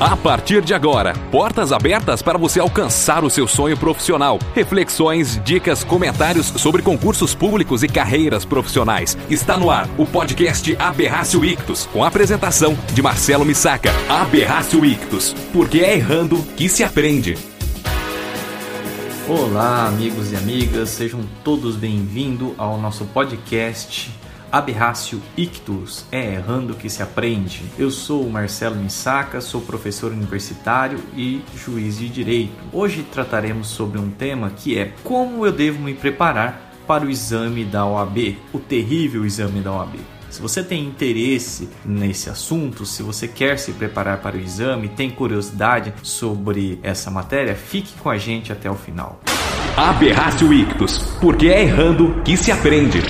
A partir de agora, portas abertas para você alcançar o seu sonho profissional. Reflexões, dicas, comentários sobre concursos públicos e carreiras profissionais. Está no ar o podcast Aberrácio Ictus, com a apresentação de Marcelo Missaca. Aberrácio Ictus, porque é errando que se aprende. Olá, amigos e amigas, sejam todos bem-vindos ao nosso podcast Aberrácio Ictus, é errando que se aprende. Eu sou o Marcelo Missaca, sou professor universitário e juiz de direito. Hoje trataremos sobre um tema que é como eu devo me preparar para o exame da OAB, o terrível exame da OAB. Se você tem interesse nesse assunto, se você quer se preparar para o exame, tem curiosidade sobre essa matéria, fique com a gente até o final. Aberrácio Ictus, porque é errando que se aprende.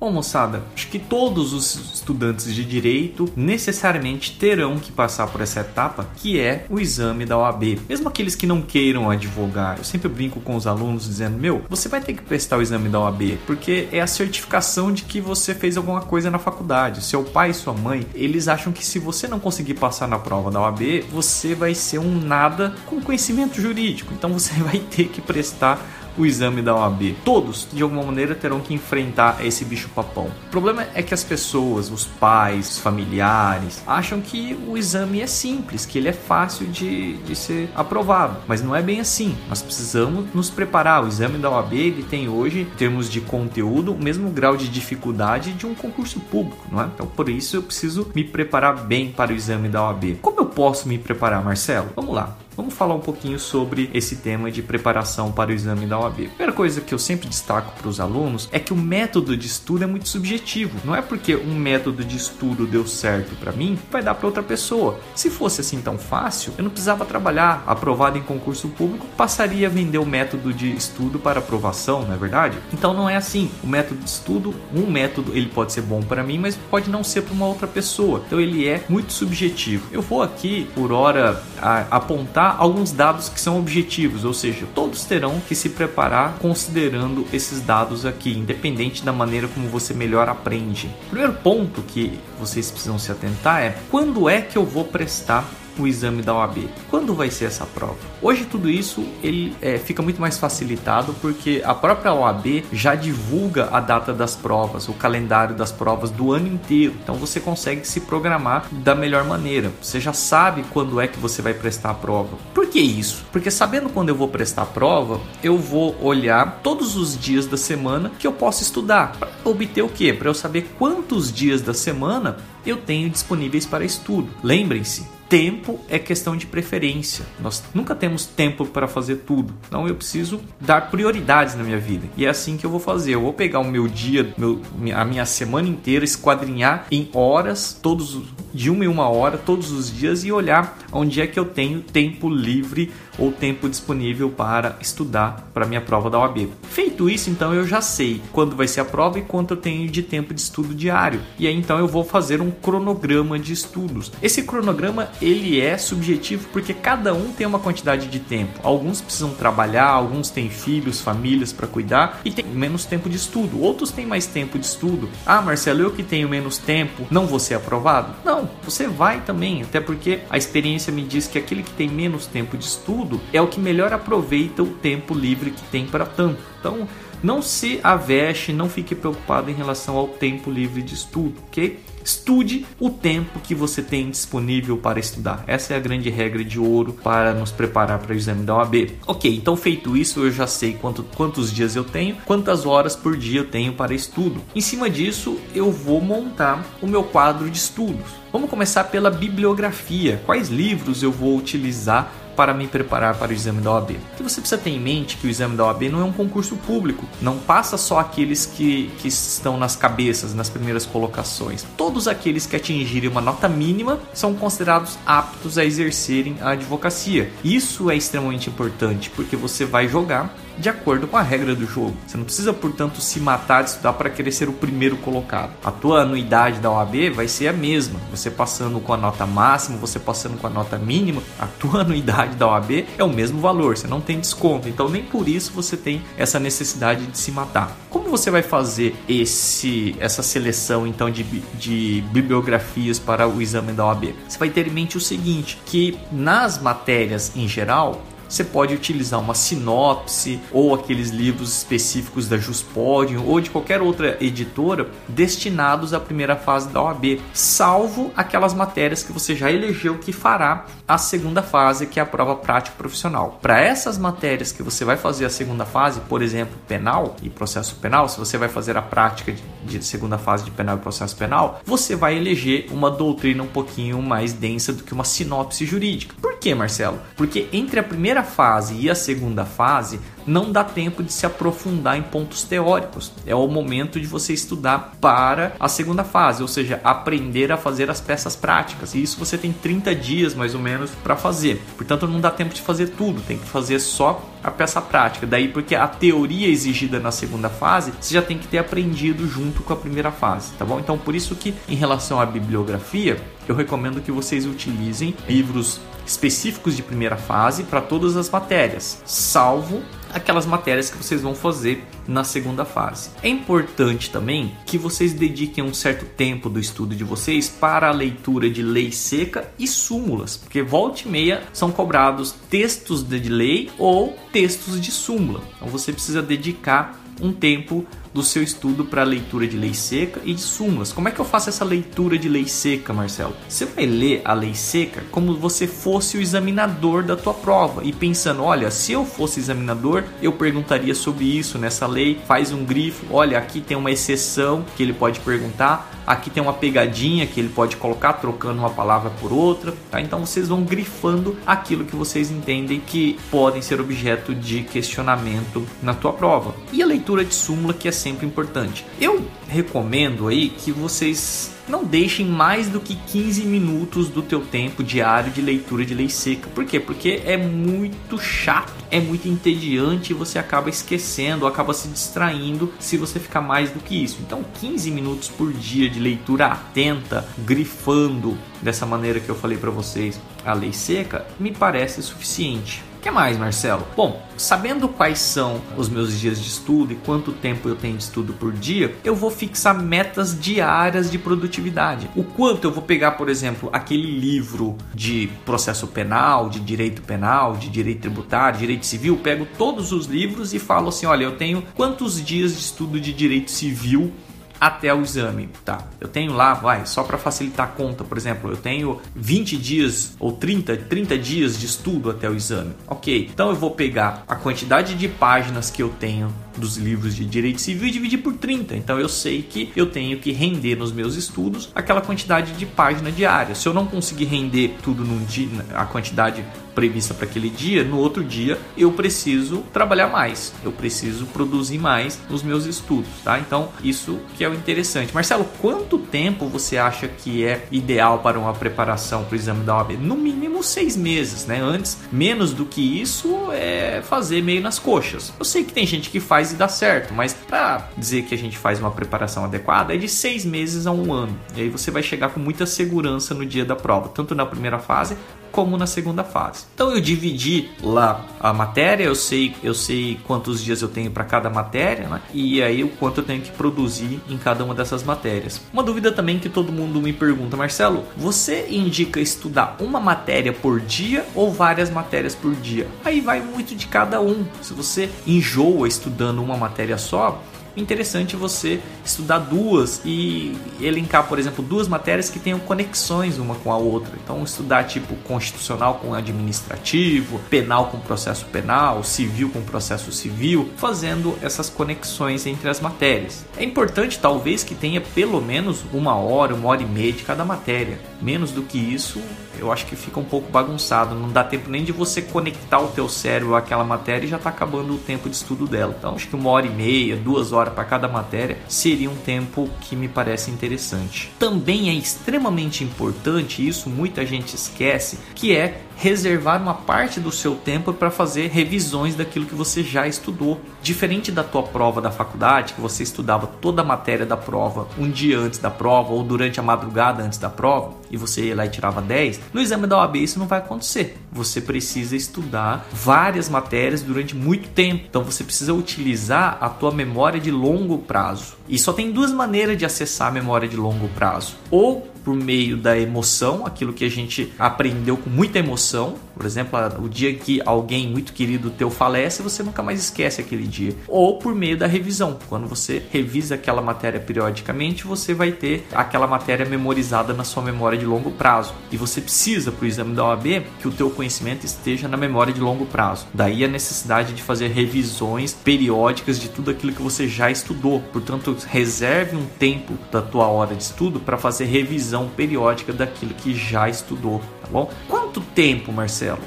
Bom, moçada, acho que todos os estudantes de direito necessariamente terão que passar por essa etapa, que é o exame da OAB. Mesmo aqueles que não queiram advogar, eu sempre brinco com os alunos dizendo: Meu, você vai ter que prestar o exame da OAB, porque é a certificação de que você fez alguma coisa na faculdade. Seu pai e sua mãe, eles acham que se você não conseguir passar na prova da OAB, você vai ser um nada com conhecimento jurídico. Então você vai ter que prestar o exame da OAB. Todos, de alguma maneira, terão que enfrentar esse bicho papão. O problema é que as pessoas, os pais, os familiares, acham que o exame é simples, que ele é fácil de, de ser aprovado. Mas não é bem assim. Nós precisamos nos preparar. O exame da OAB ele tem hoje, em termos de conteúdo, o mesmo grau de dificuldade de um concurso público, não é? Então, por isso, eu preciso me preparar bem para o exame da OAB. Como eu posso me preparar, Marcelo? Vamos lá. Vamos falar um pouquinho sobre esse tema de preparação para o exame da OAB. A primeira coisa que eu sempre destaco para os alunos é que o método de estudo é muito subjetivo. Não é porque um método de estudo deu certo para mim, vai dar para outra pessoa. Se fosse assim tão fácil, eu não precisava trabalhar, aprovado em concurso público, passaria a vender o método de estudo para aprovação, não é verdade? Então não é assim. O método de estudo, um método, ele pode ser bom para mim, mas pode não ser para uma outra pessoa. Então ele é muito subjetivo. Eu vou aqui, por hora, apontar alguns dados que são objetivos, ou seja, todos terão que se preparar considerando esses dados aqui, independente da maneira como você melhor aprende. O primeiro ponto que vocês precisam se atentar é quando é que eu vou prestar o exame da OAB. Quando vai ser essa prova? Hoje tudo isso ele é, fica muito mais facilitado porque a própria OAB já divulga a data das provas, o calendário das provas do ano inteiro. Então você consegue se programar da melhor maneira. Você já sabe quando é que você vai prestar a prova. Por que isso? Porque sabendo quando eu vou prestar a prova, eu vou olhar todos os dias da semana que eu posso estudar para obter o quê? Para eu saber quantos dias da semana eu tenho disponíveis para estudo. Lembrem-se, tempo é questão de preferência. Nós nunca temos tempo para fazer tudo. Então eu preciso dar prioridades na minha vida. E é assim que eu vou fazer. Eu vou pegar o meu dia, meu, a minha semana inteira, esquadrinhar em horas, todos de uma em uma hora, todos os dias e olhar onde é que eu tenho tempo livre ou tempo disponível para estudar para minha prova da OAB. Feito isso, então eu já sei quando vai ser a prova e quanto eu tenho de tempo de estudo diário. E aí então eu vou fazer um cronograma de estudos. Esse cronograma ele é subjetivo porque cada um tem uma quantidade de tempo. Alguns precisam trabalhar, alguns têm filhos, famílias para cuidar e tem menos tempo de estudo. Outros têm mais tempo de estudo. Ah, Marcelo, eu que tenho menos tempo, não vou ser aprovado? Não, você vai também, até porque a experiência me diz que aquele que tem menos tempo de estudo é o que melhor aproveita o tempo livre que tem para tanto. Então, não se aveste, não fique preocupado em relação ao tempo livre de estudo, ok? Estude o tempo que você tem disponível para estudar. Essa é a grande regra de ouro para nos preparar para o exame da OAB. Ok, então feito isso, eu já sei quanto, quantos dias eu tenho, quantas horas por dia eu tenho para estudo. Em cima disso, eu vou montar o meu quadro de estudos. Vamos começar pela bibliografia. Quais livros eu vou utilizar para me preparar para o exame da OAB. Você precisa ter em mente que o exame da OAB não é um concurso público, não passa só aqueles que, que estão nas cabeças, nas primeiras colocações. Todos aqueles que atingirem uma nota mínima são considerados aptos a exercerem a advocacia. Isso é extremamente importante porque você vai jogar de acordo com a regra do jogo. Você não precisa, portanto, se matar de estudar para querer ser o primeiro colocado. A tua anuidade da OAB vai ser a mesma. Você passando com a nota máxima, você passando com a nota mínima, a tua anuidade da OAB é o mesmo valor, você não tem desconto. Então, nem por isso você tem essa necessidade de se matar. Como você vai fazer esse essa seleção então de, de bibliografias para o exame da OAB? Você vai ter em mente o seguinte, que nas matérias em geral, você pode utilizar uma sinopse ou aqueles livros específicos da Juspodium ou de qualquer outra editora destinados à primeira fase da OAB, salvo aquelas matérias que você já elegeu que fará a segunda fase, que é a prova prática profissional. Para essas matérias que você vai fazer a segunda fase, por exemplo, penal e processo penal, se você vai fazer a prática de, segunda fase de penal e processo penal, você vai eleger uma doutrina um pouquinho mais densa do que uma sinopse jurídica. Por que, Marcelo? Porque entre a primeira primeira fase e a segunda fase não dá tempo de se aprofundar em pontos teóricos. É o momento de você estudar para a segunda fase, ou seja, aprender a fazer as peças práticas. E isso você tem 30 dias mais ou menos para fazer. Portanto, não dá tempo de fazer tudo, tem que fazer só a peça prática. Daí porque a teoria exigida na segunda fase, você já tem que ter aprendido junto com a primeira fase, tá bom? Então, por isso que em relação à bibliografia, eu recomendo que vocês utilizem livros específicos de primeira fase para todas as matérias, salvo aquelas matérias que vocês vão fazer na segunda fase. É importante também que vocês dediquem um certo tempo do estudo de vocês para a leitura de lei seca e súmulas, porque volta e meia são cobrados textos de lei ou textos de súmula. Então você precisa dedicar um tempo do seu estudo para leitura de lei seca e de súmulas. Como é que eu faço essa leitura de lei seca, Marcelo? Você vai ler a lei seca como você fosse o examinador da tua prova e pensando, olha, se eu fosse examinador, eu perguntaria sobre isso nessa lei, faz um grifo, olha, aqui tem uma exceção que ele pode perguntar, aqui tem uma pegadinha que ele pode colocar trocando uma palavra por outra, tá? Então vocês vão grifando aquilo que vocês entendem que podem ser objeto de questionamento na tua prova. E a leitura de súmula que é sempre importante. Eu recomendo aí que vocês não deixem mais do que 15 minutos do teu tempo diário de leitura de lei seca. Por quê? Porque é muito chato, é muito entediante e você acaba esquecendo, acaba se distraindo se você ficar mais do que isso. Então, 15 minutos por dia de leitura atenta, grifando dessa maneira que eu falei para vocês a lei seca, me parece suficiente. O que mais, Marcelo? Bom, sabendo quais são os meus dias de estudo e quanto tempo eu tenho de estudo por dia, eu vou fixar metas diárias de produtividade. O quanto eu vou pegar, por exemplo, aquele livro de processo penal, de direito penal, de direito tributário, direito civil, pego todos os livros e falo assim: olha, eu tenho quantos dias de estudo de direito civil até o exame, tá? Eu tenho lá, vai, só para facilitar a conta, por exemplo, eu tenho 20 dias ou 30, 30 dias de estudo até o exame. OK. Então eu vou pegar a quantidade de páginas que eu tenho dos livros de direito civil e dividir por 30. Então eu sei que eu tenho que render nos meus estudos aquela quantidade de página diária. Se eu não conseguir render tudo num dia, a quantidade prevista para aquele dia, no outro dia eu preciso trabalhar mais, eu preciso produzir mais nos meus estudos, tá? Então, isso que é o interessante. Marcelo, quanto tempo você acha que é ideal para uma preparação para o exame da OAB? No mínimo seis meses, né? Antes, menos do que isso é fazer meio nas coxas. Eu sei que tem gente que faz e dá certo, mas para dizer que a gente faz uma preparação adequada é de seis meses a um ano. E aí você vai chegar com muita segurança no dia da prova, tanto na primeira fase como na segunda fase. Então eu dividi lá a matéria, eu sei, eu sei quantos dias eu tenho para cada matéria, né? E aí o quanto eu tenho que produzir em cada uma dessas matérias. Uma dúvida também que todo mundo me pergunta, Marcelo, você indica estudar uma matéria por dia ou várias matérias por dia? Aí vai muito de cada um. Se você enjoa estudando uma matéria só, interessante você estudar duas e elencar, por exemplo, duas matérias que tenham conexões uma com a outra. Então, estudar tipo constitucional com administrativo, penal com processo penal, civil com processo civil, fazendo essas conexões entre as matérias. É importante, talvez, que tenha pelo menos uma hora, uma hora e meia de cada matéria. Menos do que isso, eu acho que fica um pouco bagunçado. Não dá tempo nem de você conectar o teu cérebro àquela matéria e já está acabando o tempo de estudo dela. Então, acho que uma hora e meia, duas horas para cada matéria seria um tempo que me parece interessante. Também é extremamente importante, isso muita gente esquece, que é reservar uma parte do seu tempo para fazer revisões daquilo que você já estudou. Diferente da tua prova da faculdade, que você estudava toda a matéria da prova um dia antes da prova ou durante a madrugada antes da prova e você ia lá e tirava 10, no exame da OAB isso não vai acontecer. Você precisa estudar várias matérias durante muito tempo. Então você precisa utilizar a tua memória de longo prazo. E só tem duas maneiras de acessar a memória de longo prazo. Ou por meio da emoção, aquilo que a gente aprendeu com muita emoção. Por exemplo, o dia que alguém muito querido teu falece, você nunca mais esquece aquele dia. Ou por meio da revisão. Quando você revisa aquela matéria periodicamente, você vai ter aquela matéria memorizada na sua memória de longo prazo. E você precisa, para o exame da OAB, que o teu conhecimento esteja na memória de longo prazo. Daí a necessidade de fazer revisões periódicas de tudo aquilo que você já estudou. Portanto, reserve um tempo da tua hora de estudo para fazer revisão revisão periódica daquilo que já estudou, tá bom? Quanto tempo, Marcelo?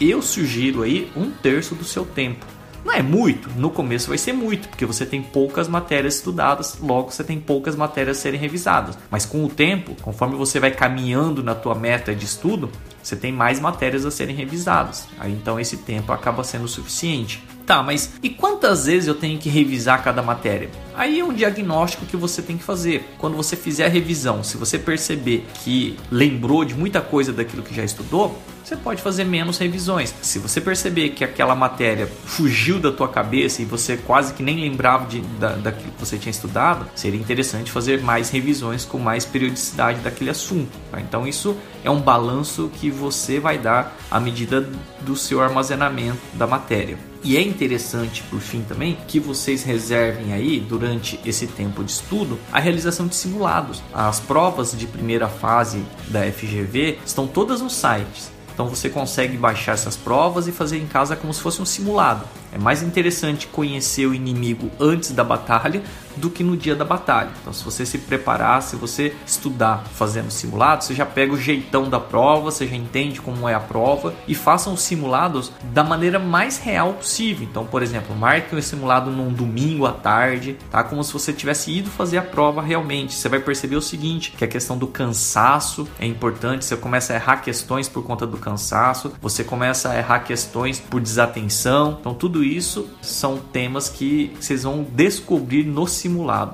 Eu sugiro aí um terço do seu tempo. Não é muito, no começo vai ser muito, porque você tem poucas matérias estudadas, logo você tem poucas matérias a serem revisadas. Mas com o tempo, conforme você vai caminhando na tua meta de estudo, você tem mais matérias a serem revisadas. Aí então esse tempo acaba sendo suficiente. Tá, mas e quantas vezes eu tenho que revisar cada matéria? Aí é um diagnóstico que você tem que fazer. Quando você fizer a revisão, se você perceber que lembrou de muita coisa daquilo que já estudou, você pode fazer menos revisões. Se você perceber que aquela matéria fugiu da tua cabeça e você quase que nem lembrava de, da, daquilo que você tinha estudado, seria interessante fazer mais revisões com mais periodicidade daquele assunto. Tá? Então isso é um balanço que você vai dar à medida do seu armazenamento da matéria. E é interessante, por fim, também que vocês reservem aí, durante esse tempo de estudo, a realização de simulados. As provas de primeira fase da FGV estão todas nos sites. Então você consegue baixar essas provas e fazer em casa como se fosse um simulado. É mais interessante conhecer o inimigo antes da batalha do que no dia da batalha. Então, se você se preparar, se você estudar fazendo simulado, você já pega o jeitão da prova, você já entende como é a prova e façam os simulados da maneira mais real possível. Então, por exemplo, marque o simulado num domingo à tarde, tá? Como se você tivesse ido fazer a prova realmente. Você vai perceber o seguinte, que a questão do cansaço é importante, você começa a errar questões por conta do cansaço, você começa a errar questões por desatenção. Então, tudo isso são temas que vocês vão descobrir no simulado.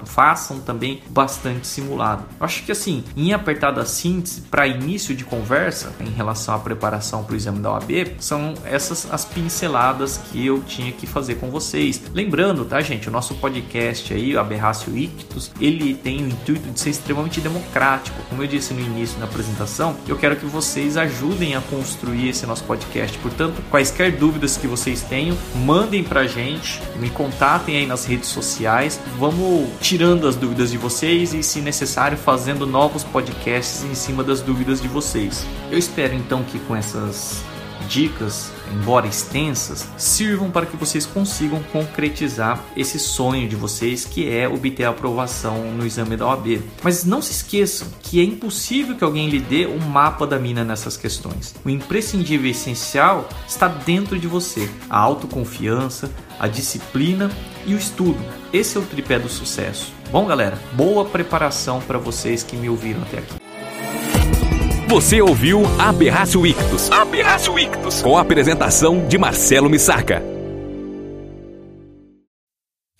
Façam também bastante simulado. Acho que assim, em apertada síntese, para início de conversa em relação à preparação para o exame da OAB, são essas as pinceladas que eu tinha que fazer com vocês. Lembrando, tá, gente, o nosso podcast aí, o Aberrácio Ictus, ele tem o intuito de ser extremamente democrático. Como eu disse no início na apresentação, eu quero que vocês ajudem a construir esse nosso podcast. Portanto, quaisquer dúvidas que vocês tenham, mandem pra gente, me contatem aí nas redes sociais, vamos tirando as dúvidas de vocês e, se necessário, fazendo novos podcasts em cima das dúvidas de vocês. Eu espero então que com essas dicas, embora extensas, sirvam para que vocês consigam concretizar esse sonho de vocês que é obter a aprovação no exame da OAB. Mas não se esqueçam que é impossível que alguém lhe dê um mapa da mina nessas questões. O imprescindível e essencial está dentro de você: a autoconfiança, a disciplina e o estudo. Esse é o tripé do sucesso. Bom, galera, boa preparação para vocês que me ouviram até aqui. Você ouviu Aberrácio Ictus. Aberrácio Ictus. Com a apresentação de Marcelo Missaca.